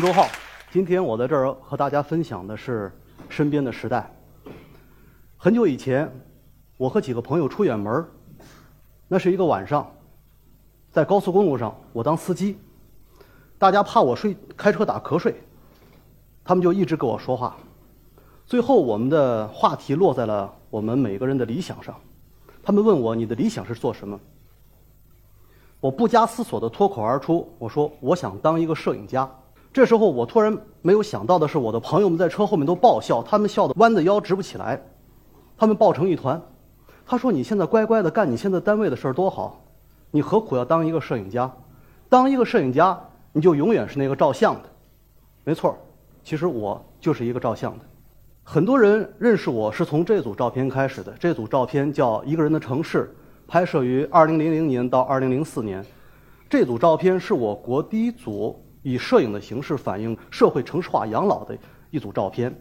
周浩，今天我在这儿和大家分享的是身边的时代。很久以前，我和几个朋友出远门那是一个晚上，在高速公路上，我当司机，大家怕我睡开车打瞌睡，他们就一直跟我说话。最后，我们的话题落在了我们每个人的理想上。他们问我：“你的理想是做什么？”我不加思索地脱口而出：“我说我想当一个摄影家。”这时候，我突然没有想到的是，我的朋友们在车后面都爆笑，他们笑得弯着腰直不起来，他们抱成一团。他说：“你现在乖乖的干你现在单位的事儿多好，你何苦要当一个摄影家？当一个摄影家，你就永远是那个照相的。”没错，其实我就是一个照相的。很多人认识我是从这组照片开始的。这组照片叫《一个人的城市》，拍摄于2000年到2004年。这组照片是我国第一组。以摄影的形式反映社会城市化养老的一组照片。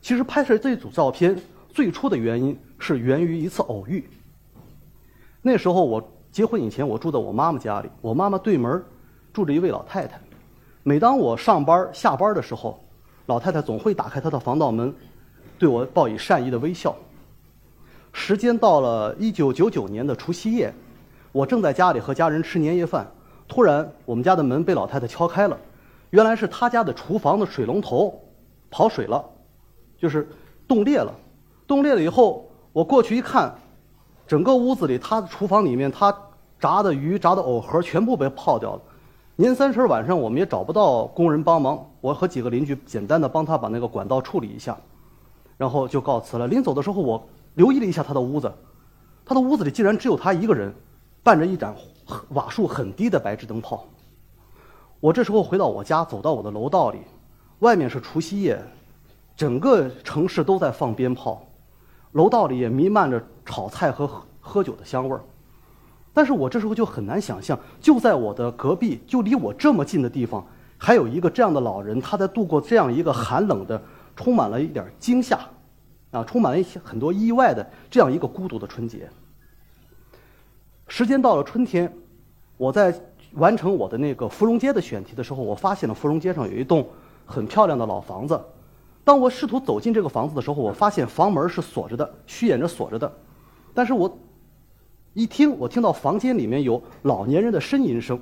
其实拍摄这组照片最初的原因是源于一次偶遇。那时候我结婚以前，我住在我妈妈家里，我妈妈对门住着一位老太太。每当我上班下班的时候，老太太总会打开她的防盗门，对我报以善意的微笑。时间到了一九九九年的除夕夜，我正在家里和家人吃年夜饭。突然，我们家的门被老太太敲开了，原来是她家的厨房的水龙头跑水了，就是冻裂了。冻裂了以后，我过去一看，整个屋子里，她的厨房里面，她炸的鱼、炸的藕盒全部被泡掉了。年三十晚上，我们也找不到工人帮忙，我和几个邻居简单的帮她把那个管道处理一下，然后就告辞了。临走的时候，我留意了一下她的屋子，她的屋子里竟然只有她一个人，伴着一盏。瓦数很低的白炽灯泡。我这时候回到我家，走到我的楼道里，外面是除夕夜，整个城市都在放鞭炮，楼道里也弥漫着炒菜和喝酒的香味儿。但是我这时候就很难想象，就在我的隔壁，就离我这么近的地方，还有一个这样的老人，他在度过这样一个寒冷的、充满了一点惊吓，啊，充满了一些很多意外的这样一个孤独的春节。时间到了春天，我在完成我的那个芙蓉街的选题的时候，我发现了芙蓉街上有一栋很漂亮的老房子。当我试图走进这个房子的时候，我发现房门是锁着的，虚掩着锁着的。但是我一听，我听到房间里面有老年人的呻吟声，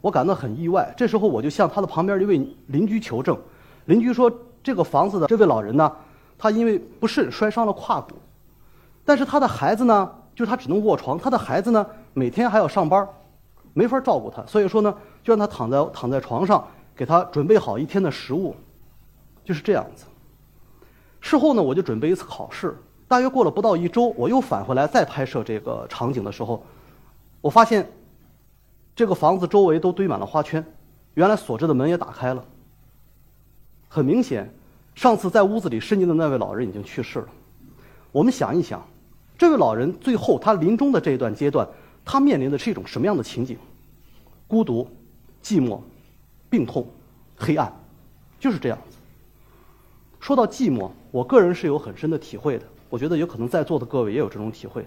我感到很意外。这时候我就向他的旁边一位邻居求证，邻居说这个房子的这位老人呢，他因为不慎摔伤了胯骨，但是他的孩子呢。就是他只能卧床，他的孩子呢每天还要上班，没法照顾他，所以说呢就让他躺在躺在床上，给他准备好一天的食物，就是这样子。事后呢我就准备一次考试，大约过了不到一周，我又返回来再拍摄这个场景的时候，我发现这个房子周围都堆满了花圈，原来锁着的门也打开了。很明显，上次在屋子里呻吟的那位老人已经去世了。我们想一想。这位老人最后他临终的这一段阶段，他面临的是一种什么样的情景？孤独、寂寞、病痛、黑暗，就是这样子。说到寂寞，我个人是有很深的体会的。我觉得有可能在座的各位也有这种体会。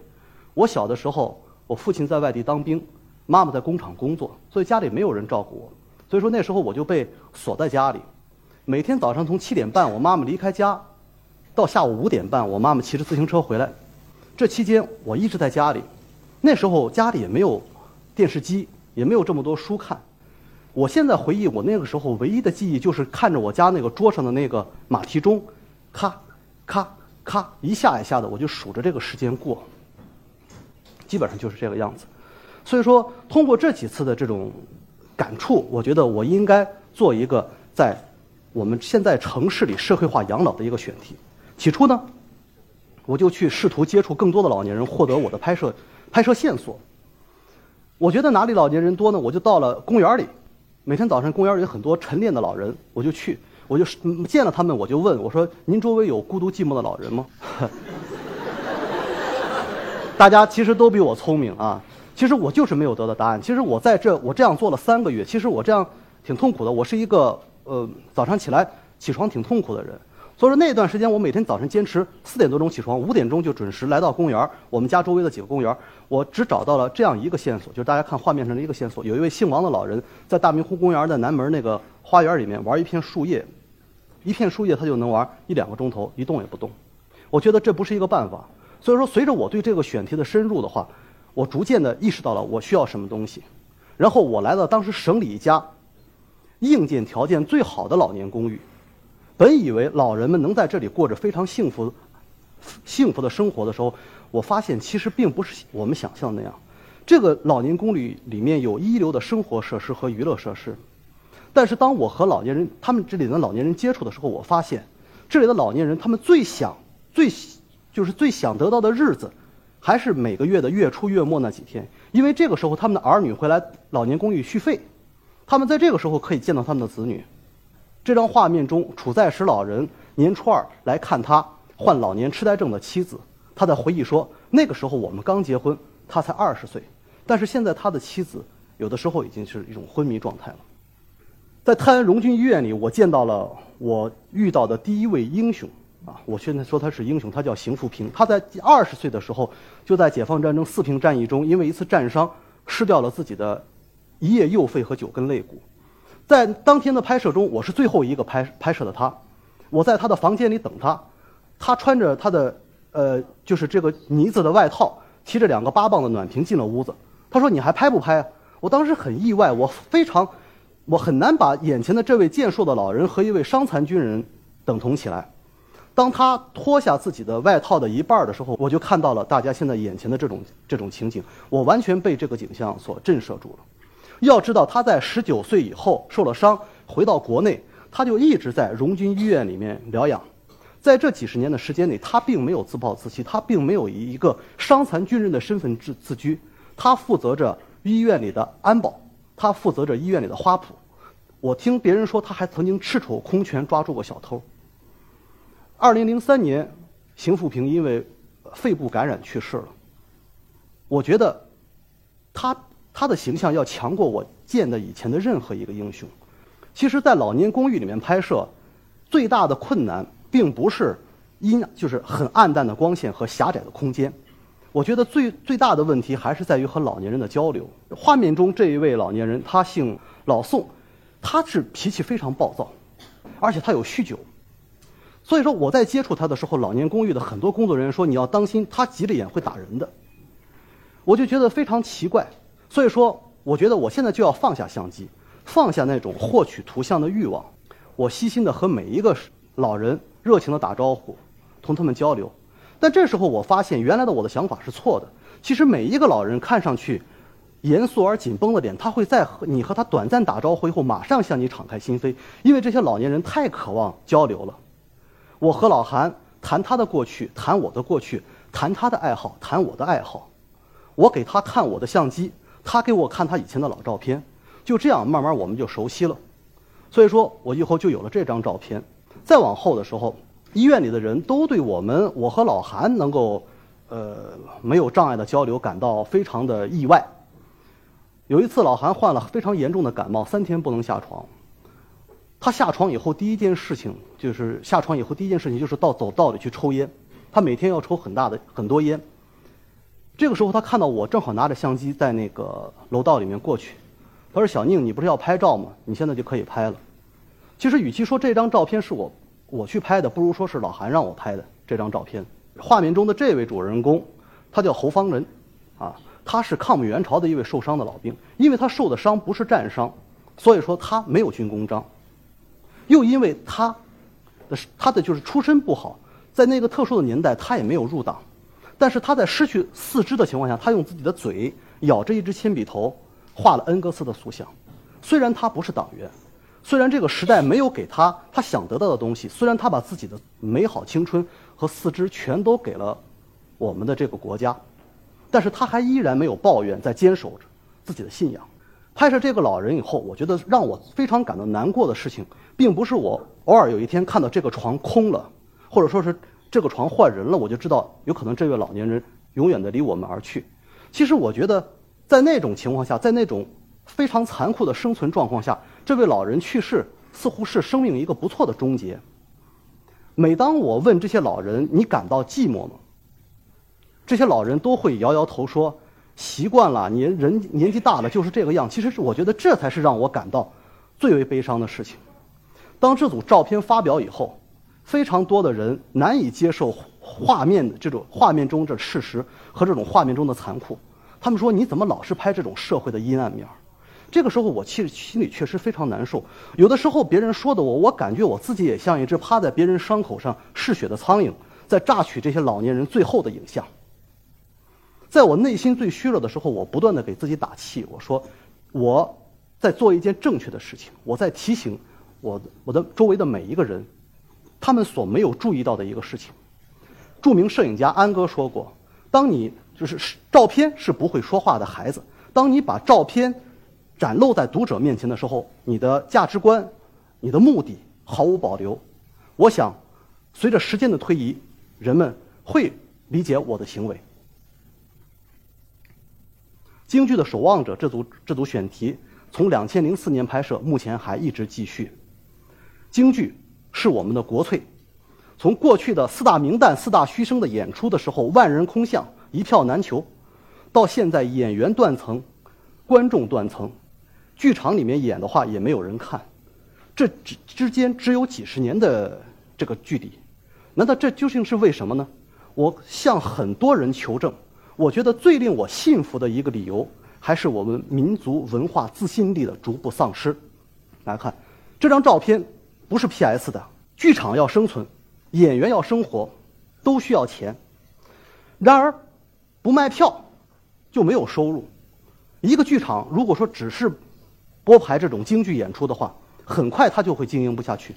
我小的时候，我父亲在外地当兵，妈妈在工厂工作，所以家里没有人照顾我。所以说那时候我就被锁在家里，每天早上从七点半我妈妈离开家，到下午五点半我妈妈骑着自行车回来。这期间我一直在家里，那时候家里也没有电视机，也没有这么多书看。我现在回忆我那个时候唯一的记忆就是看着我家那个桌上的那个马蹄钟，咔，咔，咔一下一下的，我就数着这个时间过。基本上就是这个样子。所以说，通过这几次的这种感触，我觉得我应该做一个在我们现在城市里社会化养老的一个选题。起初呢。我就去试图接触更多的老年人，获得我的拍摄拍摄线索。我觉得哪里老年人多呢？我就到了公园里，每天早上公园里有很多晨练的老人，我就去，我就见了他们，我就问我说：“您周围有孤独寂寞的老人吗？” 大家其实都比我聪明啊，其实我就是没有得到答案。其实我在这我这样做了三个月，其实我这样挺痛苦的。我是一个呃早上起来起床挺痛苦的人。所以说那段时间，我每天早晨坚持四点多钟起床，五点钟就准时来到公园我们家周围的几个公园我只找到了这样一个线索，就是大家看画面上的一个线索，有一位姓王的老人在大明湖公园的南门那个花园里面玩一片树叶，一片树叶他就能玩一两个钟头，一动也不动。我觉得这不是一个办法。所以说，随着我对这个选题的深入的话，我逐渐的意识到了我需要什么东西。然后我来到当时省里一家硬件条件最好的老年公寓。本以为老人们能在这里过着非常幸福、幸福的生活的时候，我发现其实并不是我们想象那样。这个老年公寓里面有一流的生活设施和娱乐设施，但是当我和老年人他们这里的老年人接触的时候，我发现这里的老年人他们最想、最就是最想得到的日子，还是每个月的月初月末那几天，因为这个时候他们的儿女会来老年公寓续费，他们在这个时候可以见到他们的子女。这张画面中，楚在石老人年初二来看他患老年痴呆症的妻子。他在回忆说：“那个时候我们刚结婚，他才二十岁，但是现在他的妻子有的时候已经是一种昏迷状态了。”在泰安荣军医院里，我见到了我遇到的第一位英雄啊！我现在说他是英雄，他叫邢富平。他在二十岁的时候，就在解放战争四平战役中，因为一次战伤，失掉了自己的一叶右肺和九根肋骨。在当天的拍摄中，我是最后一个拍拍摄的他，我在他的房间里等他，他穿着他的呃就是这个呢子的外套，提着两个八磅的暖瓶进了屋子。他说：“你还拍不拍？”我当时很意外，我非常，我很难把眼前的这位健硕的老人和一位伤残军人等同起来。当他脱下自己的外套的一半的时候，我就看到了大家现在眼前的这种这种情景，我完全被这个景象所震慑住了。要知道，他在十九岁以后受了伤，回到国内，他就一直在荣军医院里面疗养。在这几十年的时间内，他并没有自暴自弃，他并没有以一个伤残军人的身份自自居。他负责着医院里的安保，他负责着医院里的花圃。我听别人说，他还曾经赤手空拳抓住过小偷。二零零三年，邢富平因为肺部感染去世了。我觉得，他。他的形象要强过我见的以前的任何一个英雄。其实，在老年公寓里面拍摄，最大的困难并不是阴，就是很暗淡的光线和狭窄的空间。我觉得最最大的问题还是在于和老年人的交流。画面中这一位老年人，他姓老宋，他是脾气非常暴躁，而且他有酗酒。所以说，我在接触他的时候，老年公寓的很多工作人员说：“你要当心，他急着眼会打人的。”我就觉得非常奇怪。所以说，我觉得我现在就要放下相机，放下那种获取图像的欲望，我细心的和每一个老人热情的打招呼，同他们交流。但这时候我发现，原来的我的想法是错的。其实每一个老人看上去严肃而紧绷的脸，他会在和你和他短暂打招呼以后，马上向你敞开心扉，因为这些老年人太渴望交流了。我和老韩谈他的过去，谈我的过去，谈他的爱好，谈我的爱好。我给他看我的相机。他给我看他以前的老照片，就这样慢慢我们就熟悉了，所以说我以后就有了这张照片。再往后的时候，医院里的人都对我们我和老韩能够，呃，没有障碍的交流感到非常的意外。有一次，老韩患了非常严重的感冒，三天不能下床。他下床以后第一件事情就是下床以后第一件事情就是到走道里去抽烟，他每天要抽很大的很多烟。这个时候，他看到我正好拿着相机在那个楼道里面过去，他说：“小宁，你不是要拍照吗？你现在就可以拍了。”其实，与其说这张照片是我我去拍的，不如说是老韩让我拍的这张照片。画面中的这位主人公，他叫侯方仁，啊，他是抗美援朝的一位受伤的老兵。因为他受的伤不是战伤，所以说他没有军功章，又因为他的他的就是出身不好，在那个特殊的年代，他也没有入党。但是他在失去四肢的情况下，他用自己的嘴咬着一支铅笔头，画了恩格斯的塑像。虽然他不是党员，虽然这个时代没有给他他想得到的东西，虽然他把自己的美好青春和四肢全都给了我们的这个国家，但是他还依然没有抱怨，在坚守着自己的信仰。拍摄这个老人以后，我觉得让我非常感到难过的事情，并不是我偶尔有一天看到这个床空了，或者说是。这个床换人了，我就知道有可能这位老年人永远的离我们而去。其实我觉得，在那种情况下，在那种非常残酷的生存状况下，这位老人去世似乎是生命一个不错的终结。每当我问这些老人：“你感到寂寞吗？”这些老人都会摇摇头说：“习惯了，年人年纪大了就是这个样。”其实是我觉得这才是让我感到最为悲伤的事情。当这组照片发表以后，非常多的人难以接受画面的这种画面中的事实和这种画面中的残酷。他们说：“你怎么老是拍这种社会的阴暗面？”这个时候，我其实心里确实非常难受。有的时候，别人说的我，我感觉我自己也像一只趴在别人伤口上嗜血的苍蝇，在榨取这些老年人最后的影像。在我内心最虚弱的时候，我不断的给自己打气，我说我在做一件正确的事情，我在提醒我我的周围的每一个人，他们所没有注意到的一个事情。著名摄影家安哥说过：“当你就是照片是不会说话的孩子，当你把照片。”展露在读者面前的时候，你的价值观、你的目的毫无保留。我想，随着时间的推移，人们会理解我的行为。京剧的守望者这组这组选题从两千零四年拍摄，目前还一直继续。京剧是我们的国粹，从过去的四大名旦、四大须生的演出的时候，万人空巷，一票难求，到现在演员断层，观众断层。剧场里面演的话也没有人看，这之之间只有几十年的这个距离，难道这究竟是为什么呢？我向很多人求证，我觉得最令我信服的一个理由，还是我们民族文化自信力的逐步丧失。来看这张照片，不是 P.S. 的。剧场要生存，演员要生活，都需要钱。然而，不卖票就没有收入。一个剧场如果说只是播排这种京剧演出的话，很快它就会经营不下去。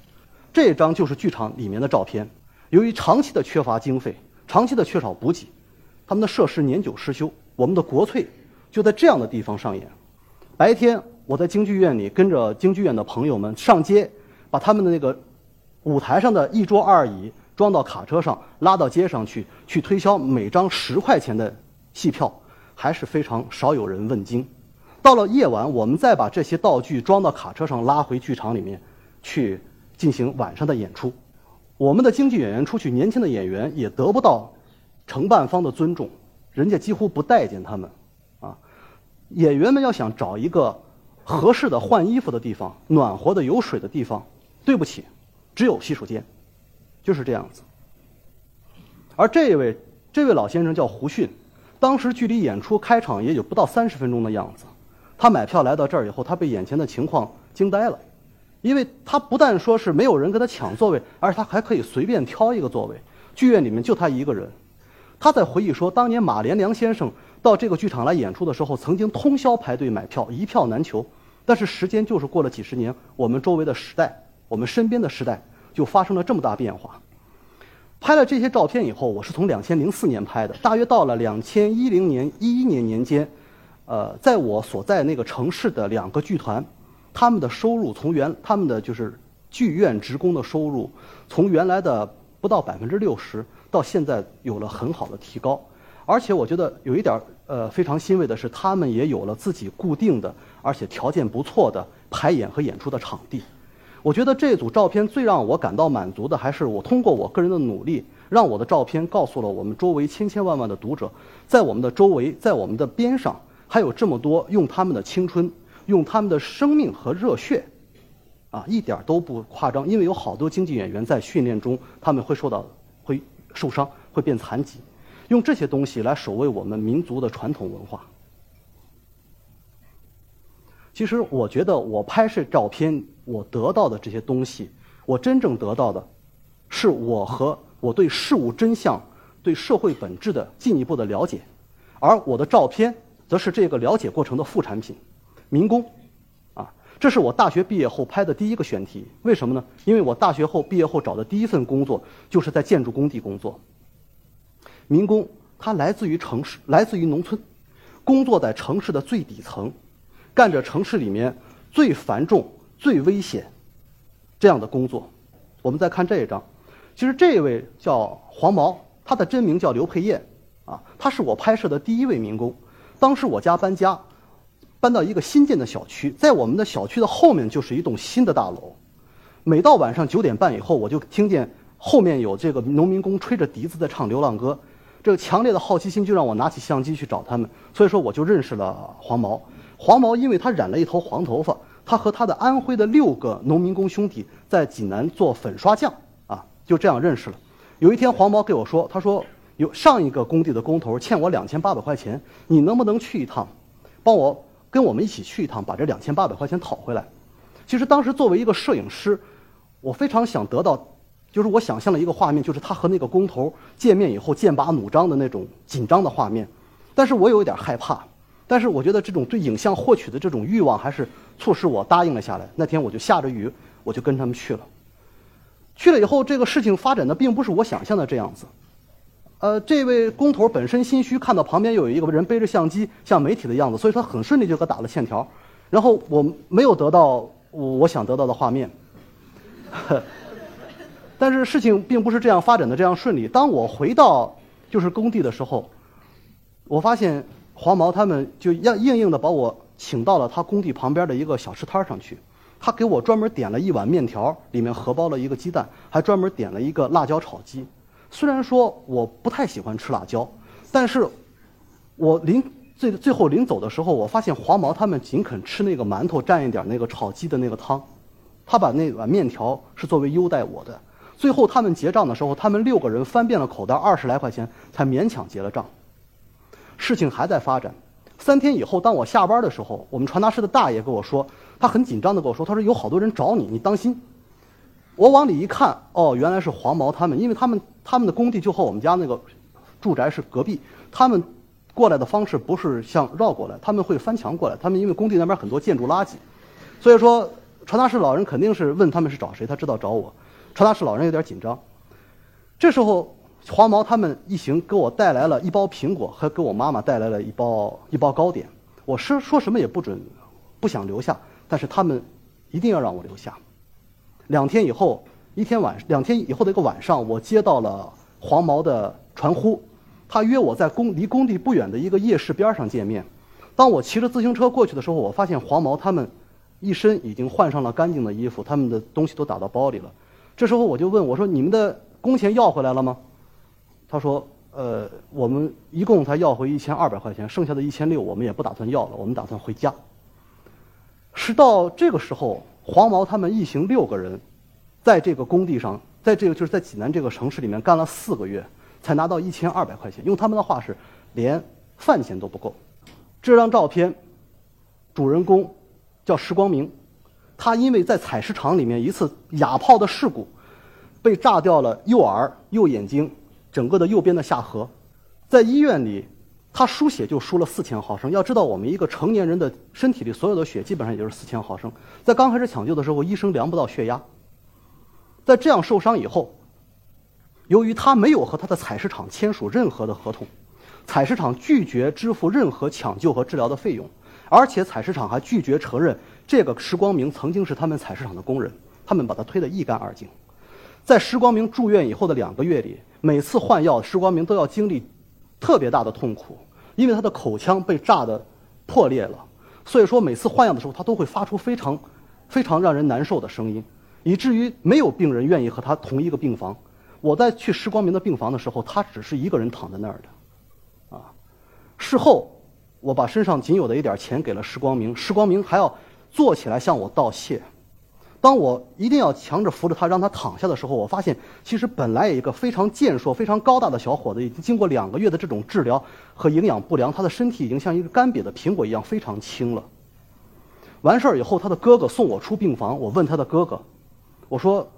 这张就是剧场里面的照片。由于长期的缺乏经费，长期的缺少补给，他们的设施年久失修。我们的国粹就在这样的地方上演。白天我在京剧院里跟着京剧院的朋友们上街，把他们的那个舞台上的一桌二椅装到卡车上，拉到街上去，去推销每张十块钱的戏票，还是非常少有人问津。到了夜晚，我们再把这些道具装到卡车上，拉回剧场里面，去进行晚上的演出。我们的京剧演员出去，年轻的演员也得不到承办方的尊重，人家几乎不待见他们。啊，演员们要想找一个合适的换衣服的地方、暖和的有水的地方，对不起，只有洗手间，就是这样子。而这位这位老先生叫胡迅，当时距离演出开场也有不到三十分钟的样子。他买票来到这儿以后，他被眼前的情况惊呆了，因为他不但说是没有人跟他抢座位，而且他还可以随便挑一个座位。剧院里面就他一个人。他在回忆说，当年马连良先生到这个剧场来演出的时候，曾经通宵排队买票，一票难求。但是时间就是过了几十年，我们周围的时代，我们身边的时代，就发生了这么大变化。拍了这些照片以后，我是从两千零四年拍的，大约到了两千一零年、一一年年间。呃，在我所在那个城市的两个剧团，他们的收入从原他们的就是剧院职工的收入，从原来的不到百分之六十，到现在有了很好的提高。而且我觉得有一点呃非常欣慰的是，他们也有了自己固定的而且条件不错的排演和演出的场地。我觉得这组照片最让我感到满足的，还是我通过我个人的努力，让我的照片告诉了我们周围千千万万的读者，在我们的周围，在我们的边上。还有这么多用他们的青春、用他们的生命和热血，啊，一点都不夸张。因为有好多京剧演员在训练中，他们会受到会受伤、会变残疾，用这些东西来守卫我们民族的传统文化。其实，我觉得我拍摄照片，我得到的这些东西，我真正得到的，是我和我对事物真相、对社会本质的进一步的了解，而我的照片。则是这个了解过程的副产品，民工，啊，这是我大学毕业后拍的第一个选题。为什么呢？因为我大学后毕业后找的第一份工作就是在建筑工地工作。民工他来自于城市，来自于农村，工作在城市的最底层，干着城市里面最繁重、最危险这样的工作。我们再看这一张，其实这位叫黄毛，他的真名叫刘佩燕，啊，他是我拍摄的第一位民工。当时我家搬家，搬到一个新建的小区，在我们的小区的后面就是一栋新的大楼。每到晚上九点半以后，我就听见后面有这个农民工吹着笛子在唱流浪歌。这个强烈的好奇心就让我拿起相机去找他们，所以说我就认识了黄毛。黄毛因为他染了一头黄头发，他和他的安徽的六个农民工兄弟在济南做粉刷匠啊，就这样认识了。有一天黄毛给我说，他说有上一个工地的工头欠我两千八百块钱，你能不能去一趟，帮我跟我们一起去一趟，把这两千八百块钱讨回来？其实当时作为一个摄影师，我非常想得到。就是我想象了一个画面，就是他和那个工头见面以后剑拔弩张的那种紧张的画面，但是我有一点害怕，但是我觉得这种对影像获取的这种欲望还是促使我答应了下来。那天我就下着雨，我就跟他们去了。去了以后，这个事情发展的并不是我想象的这样子。呃，这位工头本身心虚，看到旁边有一个人背着相机，像媒体的样子，所以他很顺利就给打了欠条。然后我没有得到我想得到的画面。但是事情并不是这样发展的这样顺利。当我回到就是工地的时候，我发现黄毛他们就硬硬硬的把我请到了他工地旁边的一个小吃摊上去。他给我专门点了一碗面条，里面荷包了一个鸡蛋，还专门点了一个辣椒炒鸡。虽然说我不太喜欢吃辣椒，但是我临最最后临走的时候，我发现黄毛他们仅肯吃那个馒头蘸一点那个炒鸡的那个汤，他把那碗面条是作为优待我的。最后他们结账的时候，他们六个人翻遍了口袋，二十来块钱才勉强结了账。事情还在发展。三天以后，当我下班的时候，我们传达室的大爷跟我说，他很紧张的跟我说，他说有好多人找你，你当心。我往里一看，哦，原来是黄毛他们，因为他们他们的工地就和我们家那个住宅是隔壁，他们过来的方式不是像绕过来，他们会翻墙过来。他们因为工地那边很多建筑垃圾，所以说传达室老人肯定是问他们是找谁，他知道找我。传达室老人有点紧张。这时候，黄毛他们一行给我带来了一包苹果，和给我妈妈带来了一包一包糕点。我是说什么也不准，不想留下，但是他们一定要让我留下。两天以后，一天晚两天以后的一个晚上，我接到了黄毛的传呼，他约我在工离工地不远的一个夜市边上见面。当我骑着自行车过去的时候，我发现黄毛他们一身已经换上了干净的衣服，他们的东西都打到包里了。这时候我就问我说：“你们的工钱要回来了吗？”他说：“呃，我们一共才要回一千二百块钱，剩下的一千六我们也不打算要了，我们打算回家。”是到这个时候，黄毛他们一行六个人，在这个工地上，在这个就是在济南这个城市里面干了四个月，才拿到一千二百块钱。用他们的话是，连饭钱都不够。这张照片，主人公叫石光明。他因为在采石场里面一次哑炮的事故，被炸掉了右耳、右眼睛，整个的右边的下颌，在医院里，他输血就输了四千毫升。要知道，我们一个成年人的身体里所有的血基本上也就是四千毫升。在刚开始抢救的时候，医生量不到血压。在这样受伤以后，由于他没有和他的采石场签署任何的合同，采石场拒绝支付任何抢救和治疗的费用，而且采石场还拒绝承认。这个石光明曾经是他们采石场的工人，他们把他推得一干二净。在石光明住院以后的两个月里，每次换药，石光明都要经历特别大的痛苦，因为他的口腔被炸的破裂了。所以说，每次换药的时候，他都会发出非常、非常让人难受的声音，以至于没有病人愿意和他同一个病房。我在去石光明的病房的时候，他只是一个人躺在那儿的。啊，事后我把身上仅有的一点钱给了石光明，石光明还要。坐起来向我道谢。当我一定要强着扶着他让他躺下的时候，我发现其实本来一个非常健硕、非常高大的小伙子，已经经过两个月的这种治疗和营养不良，他的身体已经像一个干瘪的苹果一样非常轻了。完事儿以后，他的哥哥送我出病房，我问他的哥哥：“我说，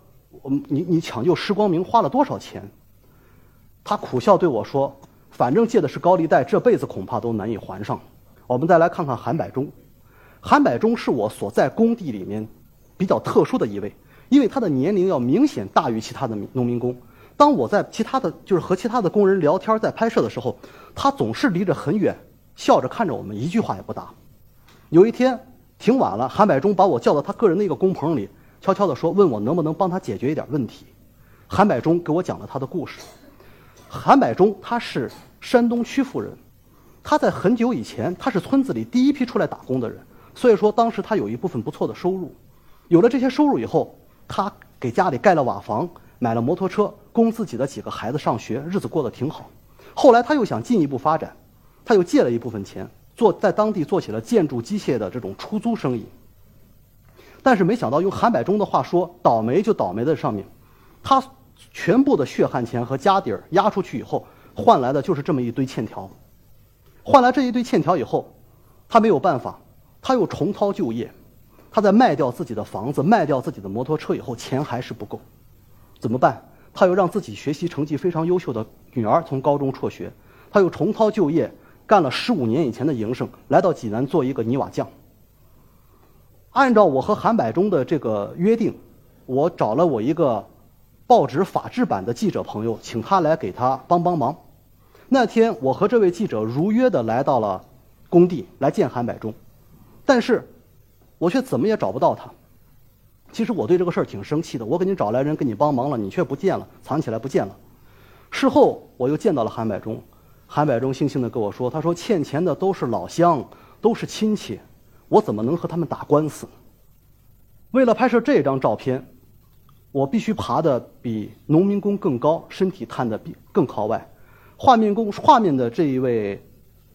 我你你抢救施光明花了多少钱？”他苦笑对我说：“反正借的是高利贷，这辈子恐怕都难以还上。”我们再来看看韩柏忠。韩柏忠是我所在工地里面比较特殊的一位，因为他的年龄要明显大于其他的农民工。当我在其他的就是和其他的工人聊天在拍摄的时候，他总是离着很远，笑着看着我们，一句话也不答。有一天挺晚了，韩柏忠把我叫到他个人的一个工棚里，悄悄地说：“问我能不能帮他解决一点问题。”韩柏忠给我讲了他的故事。韩柏忠他是山东曲阜人，他在很久以前他是村子里第一批出来打工的人。所以说，当时他有一部分不错的收入，有了这些收入以后，他给家里盖了瓦房，买了摩托车，供自己的几个孩子上学，日子过得挺好。后来他又想进一步发展，他又借了一部分钱，做在当地做起了建筑机械的这种出租生意。但是没想到，用韩百忠的话说，倒霉就倒霉在上面，他全部的血汗钱和家底儿压出去以后，换来的就是这么一堆欠条。换来这一堆欠条以后，他没有办法，他又重操旧业。他在卖掉自己的房子、卖掉自己的摩托车以后，钱还是不够，怎么办？他又让自己学习成绩非常优秀的女儿从高中辍学，他又重操旧业，干了十五年以前的营生，来到济南做一个泥瓦匠。按照我和韩百忠的这个约定，我找了我一个报纸法制版的记者朋友，请他来给他帮帮忙。那天，我和这位记者如约的来到了工地来见韩百忠，但是。我却怎么也找不到他。其实我对这个事儿挺生气的。我给你找来人给你帮忙了，你却不见了，藏起来不见了。事后我又见到了韩百忠，韩百忠悻悻地跟我说：“他说欠钱的都是老乡，都是亲戚，我怎么能和他们打官司？”为了拍摄这张照片，我必须爬得比农民工更高，身体探得比更靠外。画面工画面的这一位，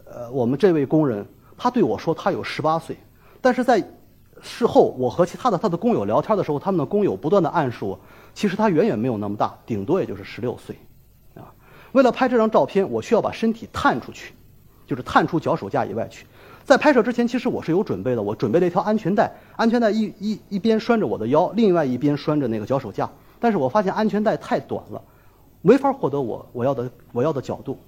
呃，我们这位工人，他对我说他有十八岁，但是在事后，我和其他的他的工友聊天的时候，他们的工友不断的暗示我，其实他远远没有那么大，顶多也就是十六岁，啊。为了拍这张照片，我需要把身体探出去，就是探出脚手架以外去。在拍摄之前，其实我是有准备的，我准备了一条安全带，安全带一一一边拴着我的腰，另外一边拴着那个脚手架。但是我发现安全带太短了，没法获得我我要的我要的角度。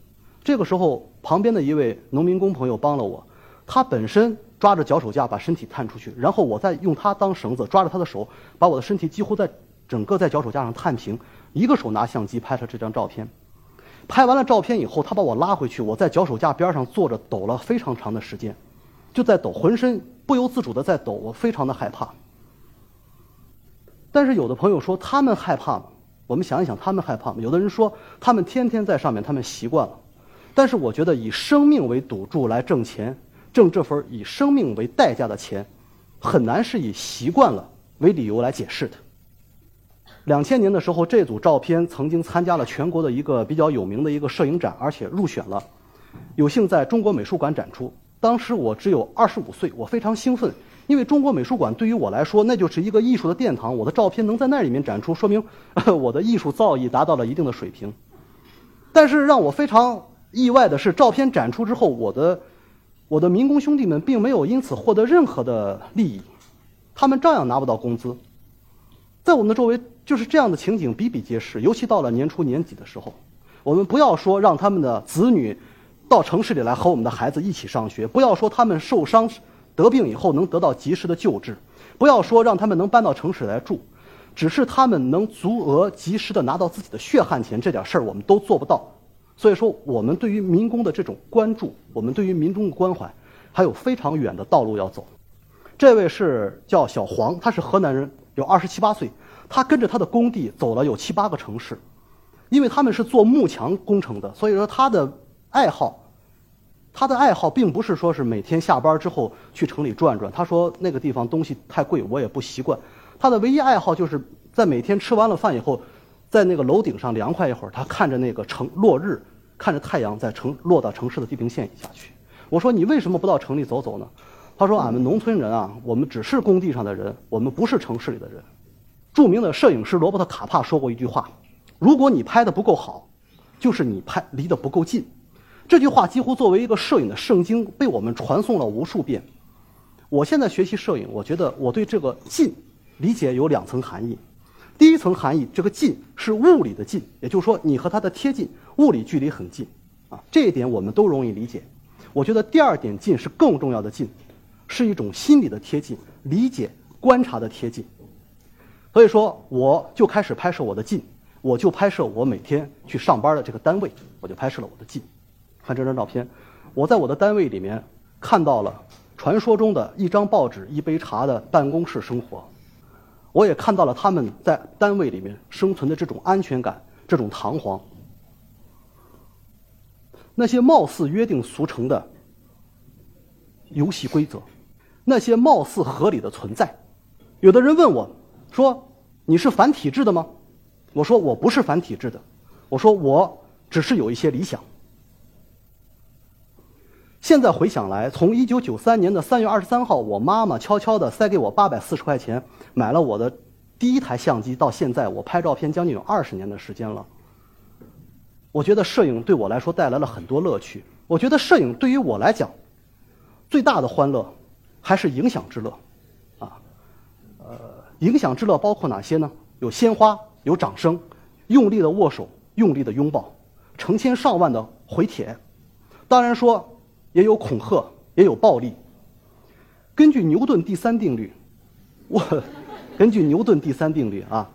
这个时候，旁边的一位农民工朋友帮了我，他本身。抓着脚手架把身体探出去，然后我再用他当绳子抓着他的手，把我的身体几乎在整个在脚手架上探平，一个手拿相机拍了这张照片。拍完了照片以后，他把我拉回去，我在脚手架边上坐着抖了非常长的时间，就在抖，浑身不由自主的在抖，我非常的害怕。但是有的朋友说他们害怕吗？我们想一想，他们害怕吗？有的人说他们天天在上面，他们习惯了。但是我觉得以生命为赌注来挣钱。挣这份以生命为代价的钱，很难是以习惯了为理由来解释的。两千年的时候，这组照片曾经参加了全国的一个比较有名的一个摄影展，而且入选了，有幸在中国美术馆展出。当时我只有二十五岁，我非常兴奋，因为中国美术馆对于我来说那就是一个艺术的殿堂。我的照片能在那里面展出，说明 我的艺术造诣达到了一定的水平。但是让我非常意外的是，照片展出之后，我的。我的民工兄弟们并没有因此获得任何的利益，他们照样拿不到工资。在我们的周围，就是这样的情景比比皆是。尤其到了年初年底的时候，我们不要说让他们的子女到城市里来和我们的孩子一起上学，不要说他们受伤得病以后能得到及时的救治，不要说让他们能搬到城市来住，只是他们能足额及时的拿到自己的血汗钱，这点事儿我们都做不到。所以说，我们对于民工的这种关注，我们对于民众的关怀，还有非常远的道路要走。这位是叫小黄，他是河南人，有二十七八岁。他跟着他的工地走了有七八个城市，因为他们是做幕墙工程的，所以说他的爱好，他的爱好并不是说是每天下班之后去城里转转。他说那个地方东西太贵，我也不习惯。他的唯一爱好就是在每天吃完了饭以后。在那个楼顶上凉快一会儿，他看着那个城落日，看着太阳在城落到城市的地平线以下去。我说你为什么不到城里走走呢？他说俺们农村人啊，我们只是工地上的人，我们不是城市里的人。著名的摄影师罗伯特卡帕说过一句话：如果你拍的不够好，就是你拍离得不够近。这句话几乎作为一个摄影的圣经被我们传颂了无数遍。我现在学习摄影，我觉得我对这个近理解有两层含义。第一层含义，这个近是物理的近，也就是说你和它的贴近，物理距离很近，啊，这一点我们都容易理解。我觉得第二点近是更重要的近，是一种心理的贴近，理解、观察的贴近。所以说，我就开始拍摄我的近，我就拍摄我每天去上班的这个单位，我就拍摄了我的近。看这张照片，我在我的单位里面看到了传说中的一张报纸、一杯茶的办公室生活。我也看到了他们在单位里面生存的这种安全感，这种堂皇。那些貌似约定俗成的游戏规则，那些貌似合理的存在。有的人问我，说：“你是反体制的吗？”我说我不是反体制的，我说我只是有一些理想。现在回想来，从一九九三年的三月二十三号，我妈妈悄悄地塞给我八百四十块钱，买了我的第一台相机，到现在我拍照片将近有二十年的时间了。我觉得摄影对我来说带来了很多乐趣。我觉得摄影对于我来讲，最大的欢乐还是影响之乐，啊，呃，影响之乐包括哪些呢？有鲜花，有掌声，用力的握手，用力的拥抱，成千上万的回帖，当然说。也有恐吓，也有暴力。根据牛顿第三定律，我根据牛顿第三定律啊，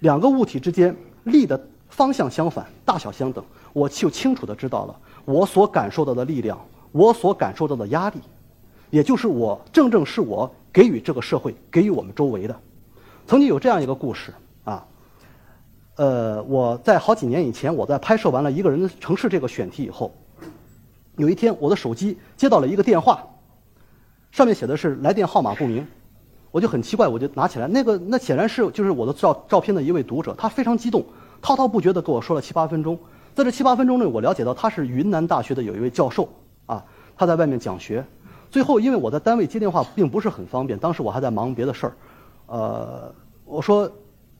两个物体之间力的方向相反，大小相等，我就清楚的知道了我所感受到的力量，我所感受到的压力，也就是我正正是我给予这个社会，给予我们周围的。曾经有这样一个故事啊，呃，我在好几年以前，我在拍摄完了一个人的城市这个选题以后。有一天，我的手机接到了一个电话，上面写的是来电号码不明，我就很奇怪，我就拿起来，那个那显然是就是我的照照片的一位读者，他非常激动，滔滔不绝地跟我说了七八分钟，在这七八分钟内，我了解到他是云南大学的有一位教授，啊，他在外面讲学，最后因为我在单位接电话并不是很方便，当时我还在忙别的事儿，呃，我说，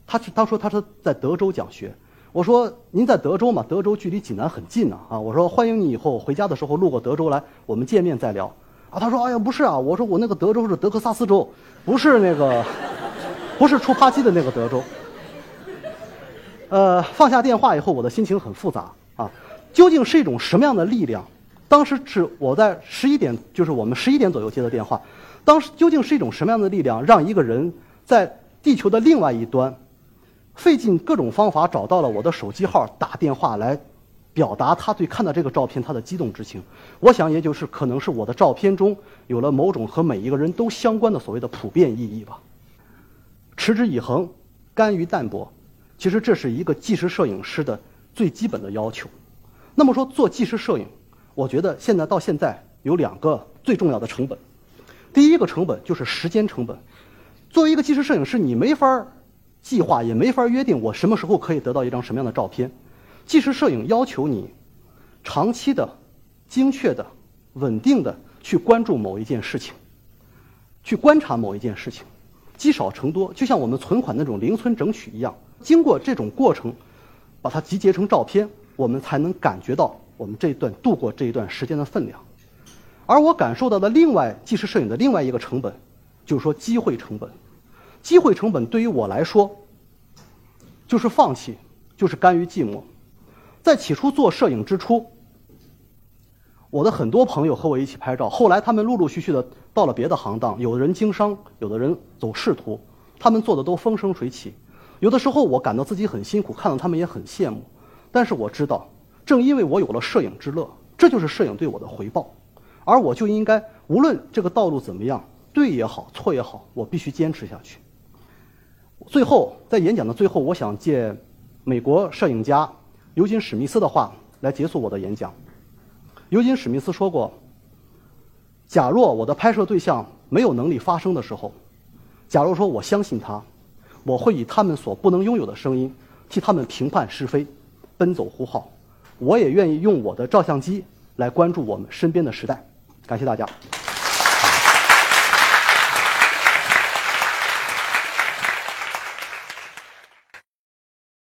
他他说他是在德州讲学。我说您在德州嘛？德州距离济南很近呢啊！我说欢迎你以后回家的时候路过德州来，我们见面再聊。啊，他说哎呀不是啊，我说我那个德州是德克萨斯州，不是那个，不是出扒鸡的那个德州。呃，放下电话以后，我的心情很复杂啊。究竟是一种什么样的力量？当时是我在十一点，就是我们十一点左右接的电话。当时究竟是一种什么样的力量，让一个人在地球的另外一端？费尽各种方法找到了我的手机号，打电话来表达他对看到这个照片他的激动之情。我想，也就是可能是我的照片中有了某种和每一个人都相关的所谓的普遍意义吧。持之以恒，甘于淡泊，其实这是一个纪实摄影师的最基本的要求。那么说做纪实摄影，我觉得现在到现在有两个最重要的成本。第一个成本就是时间成本。作为一个纪实摄影师，你没法儿。计划也没法约定我什么时候可以得到一张什么样的照片。纪实摄影要求你长期的、精确的、稳定的去关注某一件事情，去观察某一件事情，积少成多，就像我们存款那种零存整取一样。经过这种过程，把它集结成照片，我们才能感觉到我们这一段度过这一段时间的分量。而我感受到的另外纪实摄影的另外一个成本，就是说机会成本。机会成本对于我来说，就是放弃，就是甘于寂寞。在起初做摄影之初，我的很多朋友和我一起拍照，后来他们陆陆续续的到了别的行当，有的人经商，有的人走仕途，他们做的都风生水起。有的时候我感到自己很辛苦，看到他们也很羡慕。但是我知道，正因为我有了摄影之乐，这就是摄影对我的回报，而我就应该无论这个道路怎么样，对也好，错也好，我必须坚持下去。最后，在演讲的最后，我想借美国摄影家尤金·史密斯的话来结束我的演讲。尤金·史密斯说过：“假若我的拍摄对象没有能力发声的时候，假如说我相信他，我会以他们所不能拥有的声音替他们评判是非，奔走呼号。我也愿意用我的照相机来关注我们身边的时代。”感谢大家。